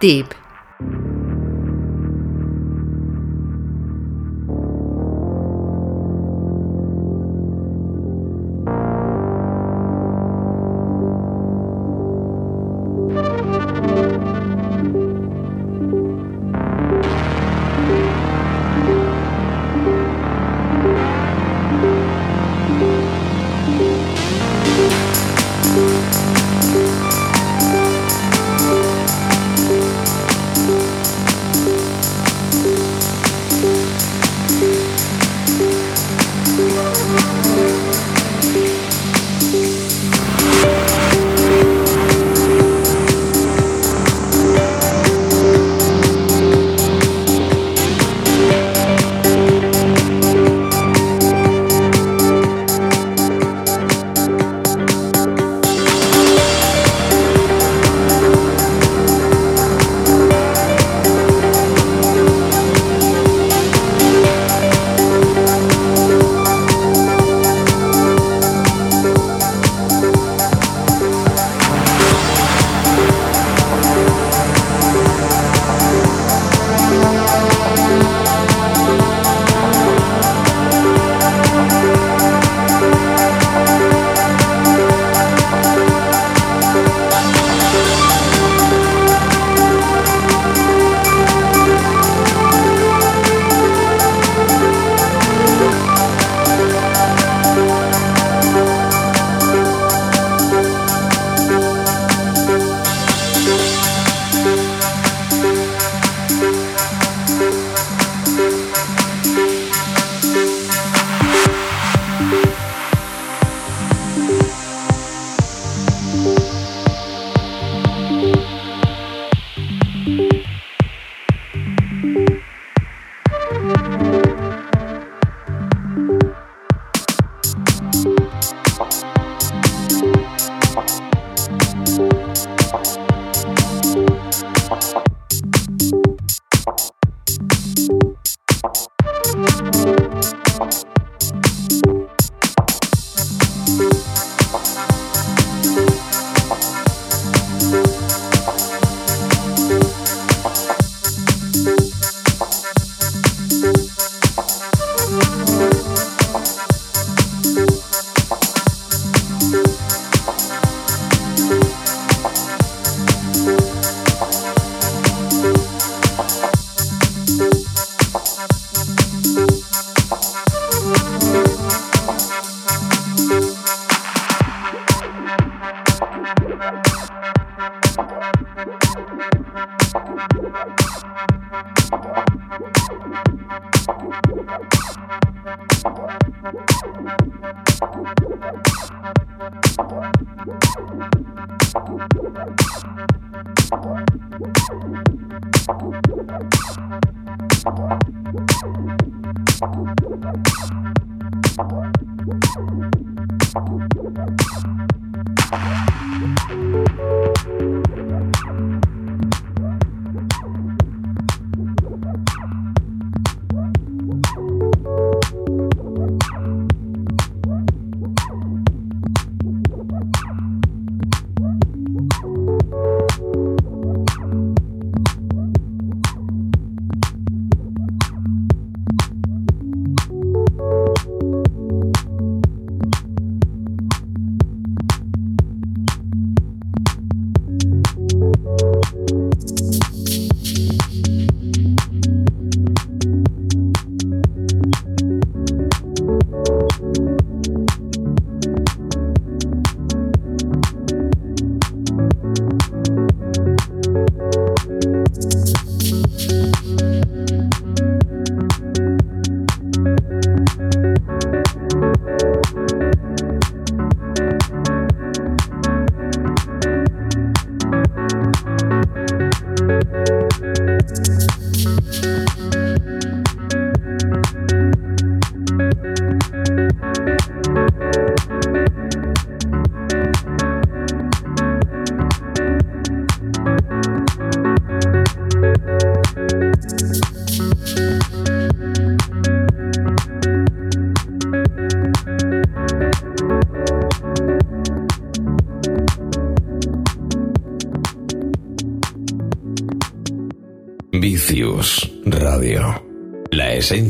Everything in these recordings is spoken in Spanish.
Tip.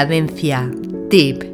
Cadencia. Tip.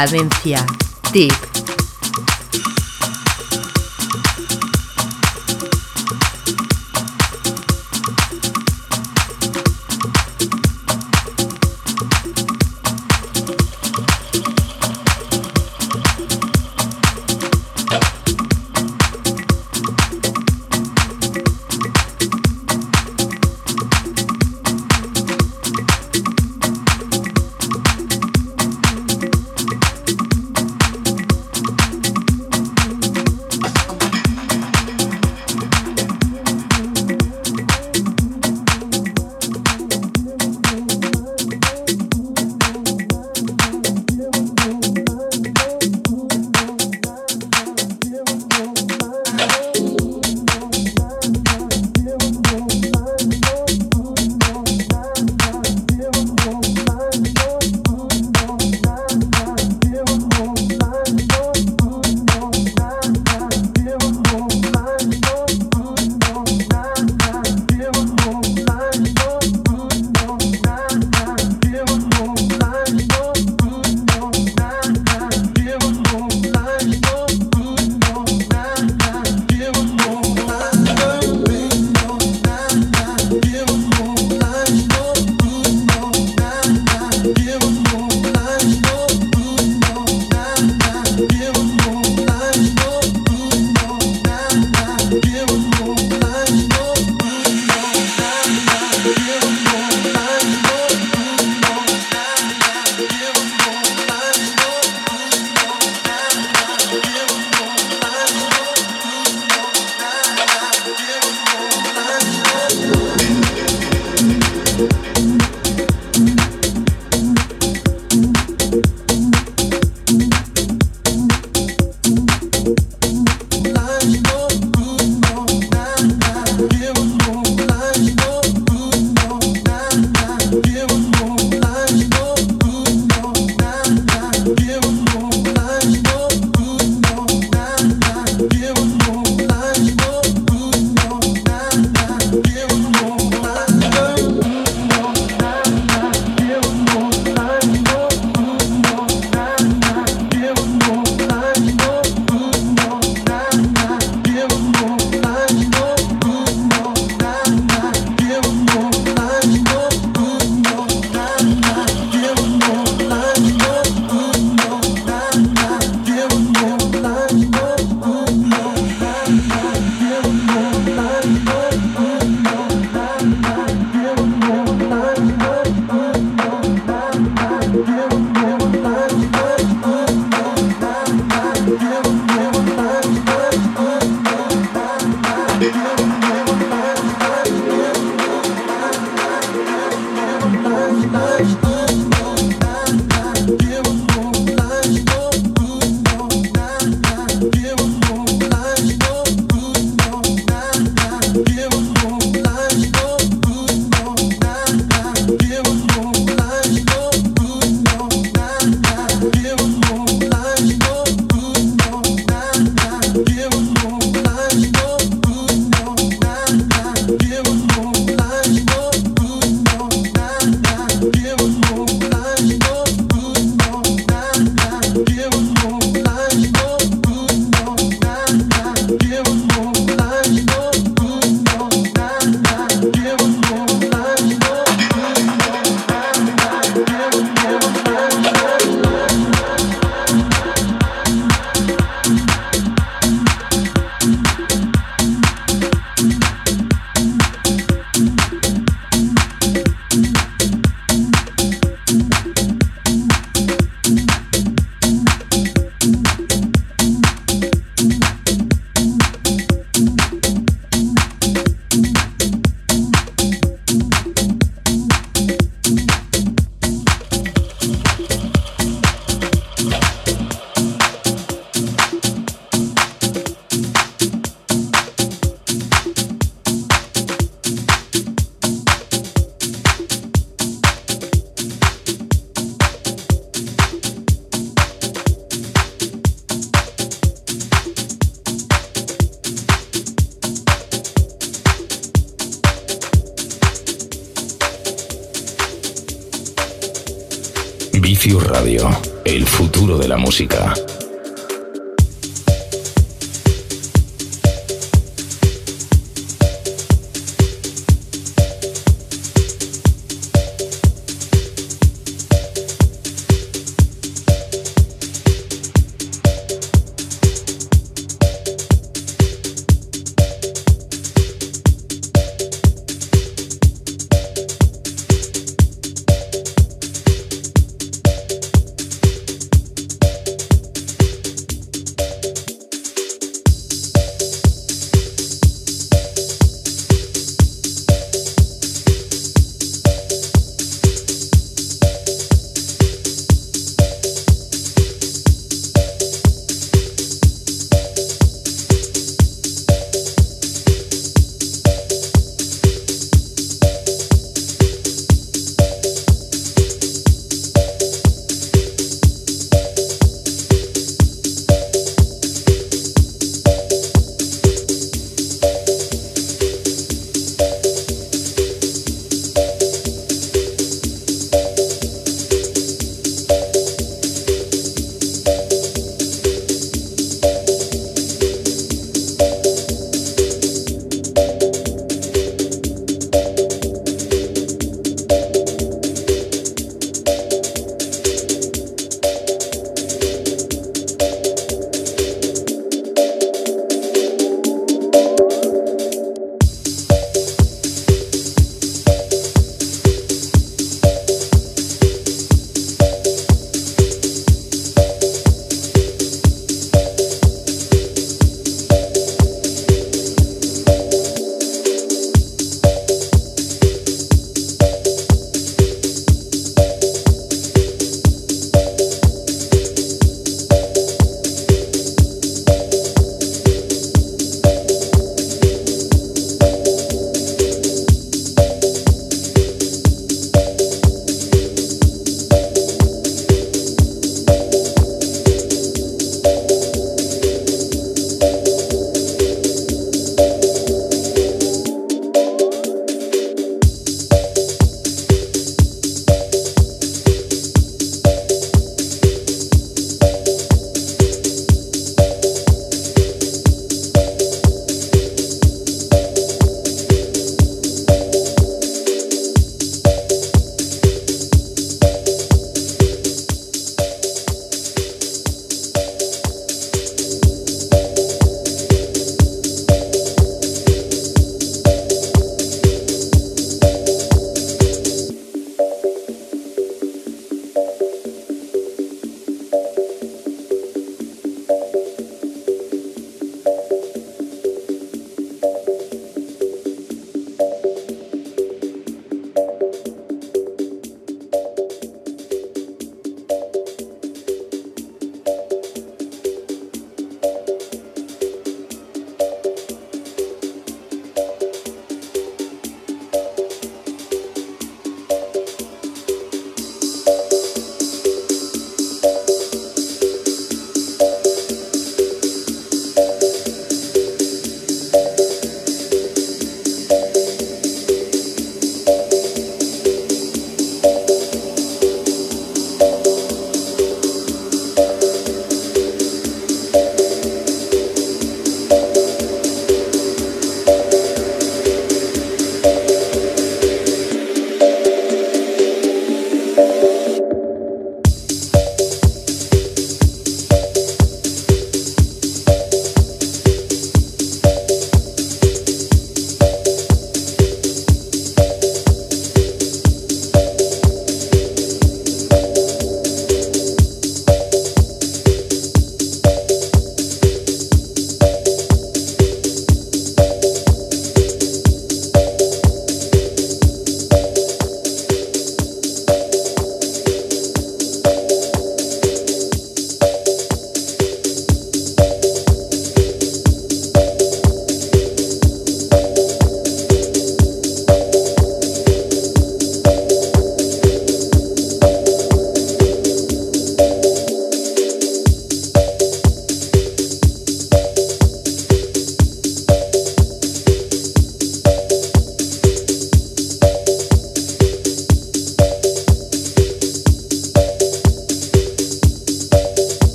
Cadencia. Tip.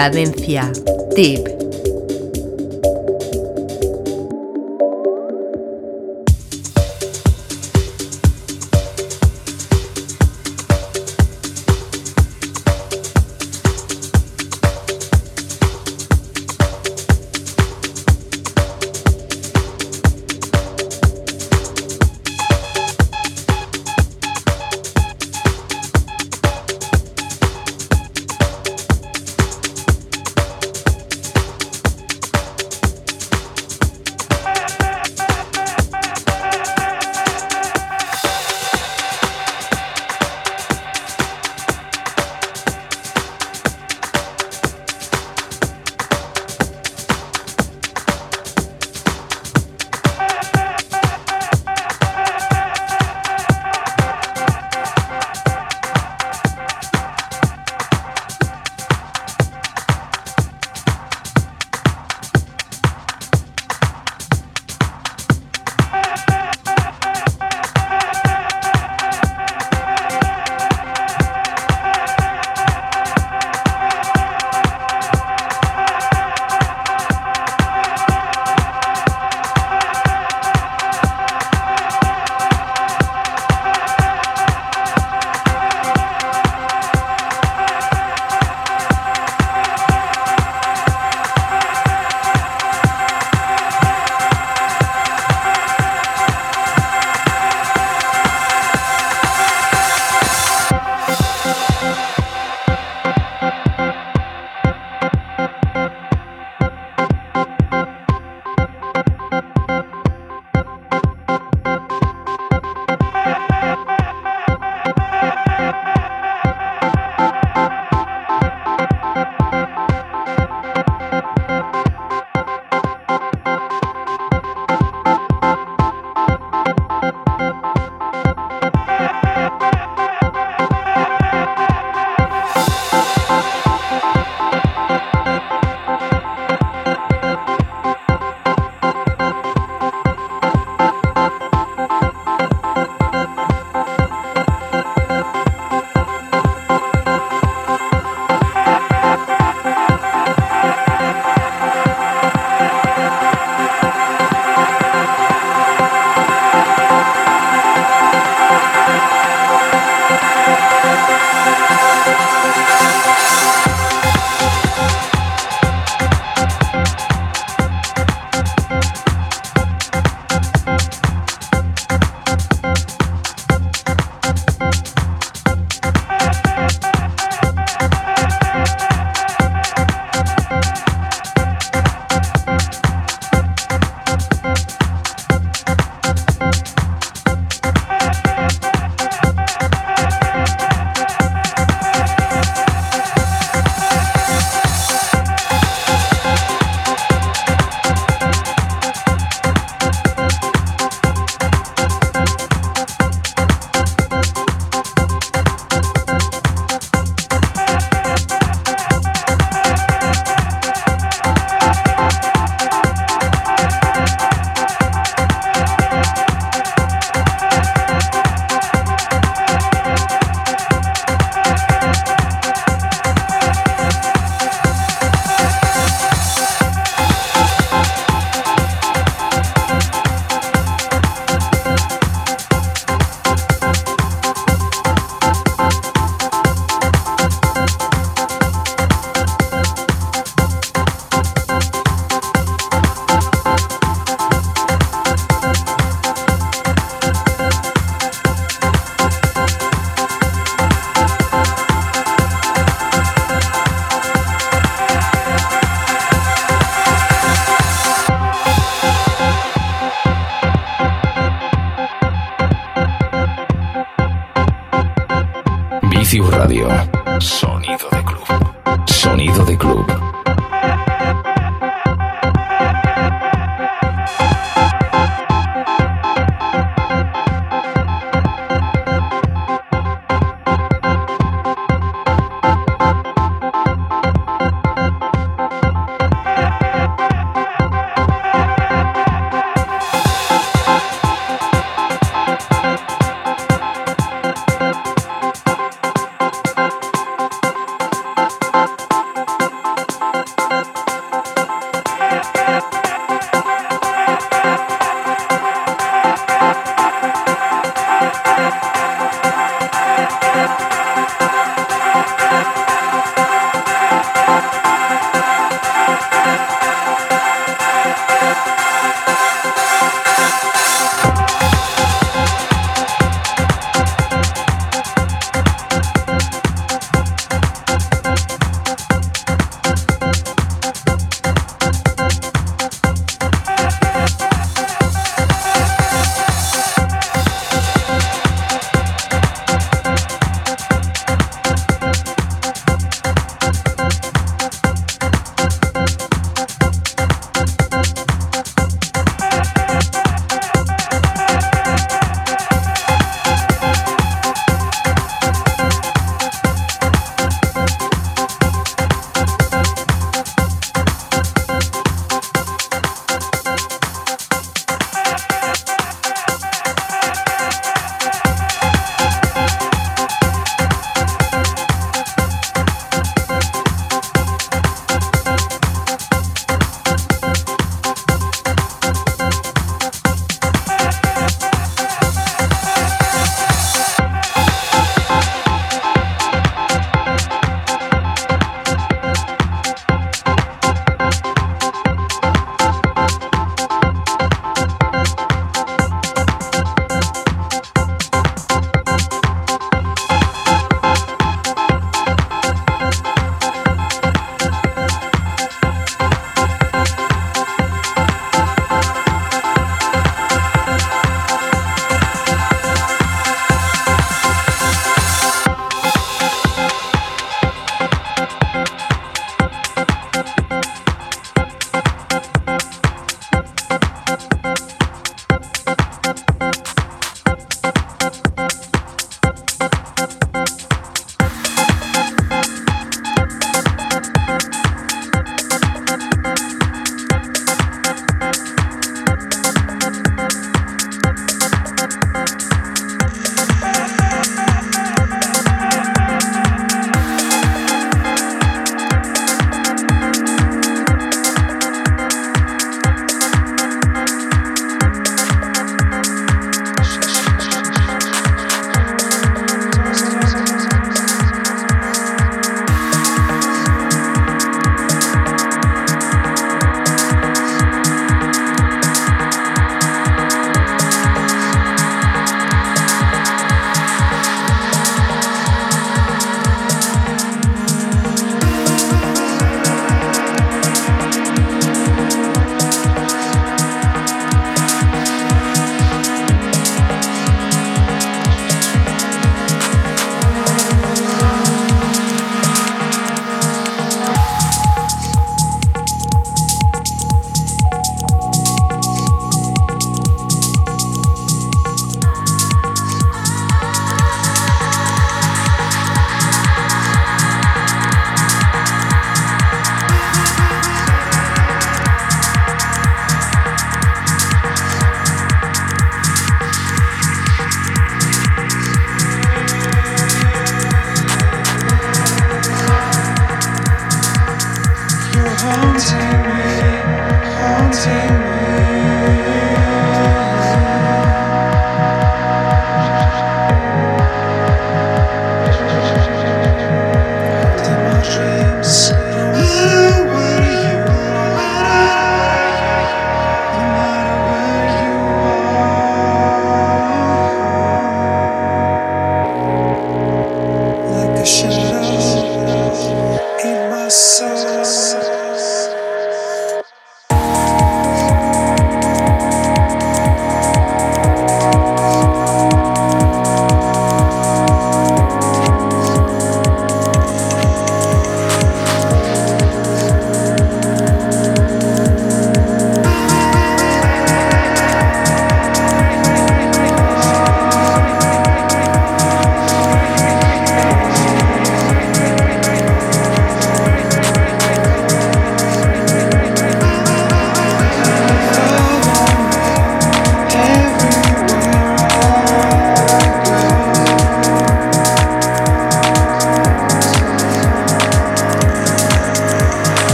Cadencia. Tip.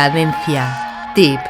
Cadencia. Tip.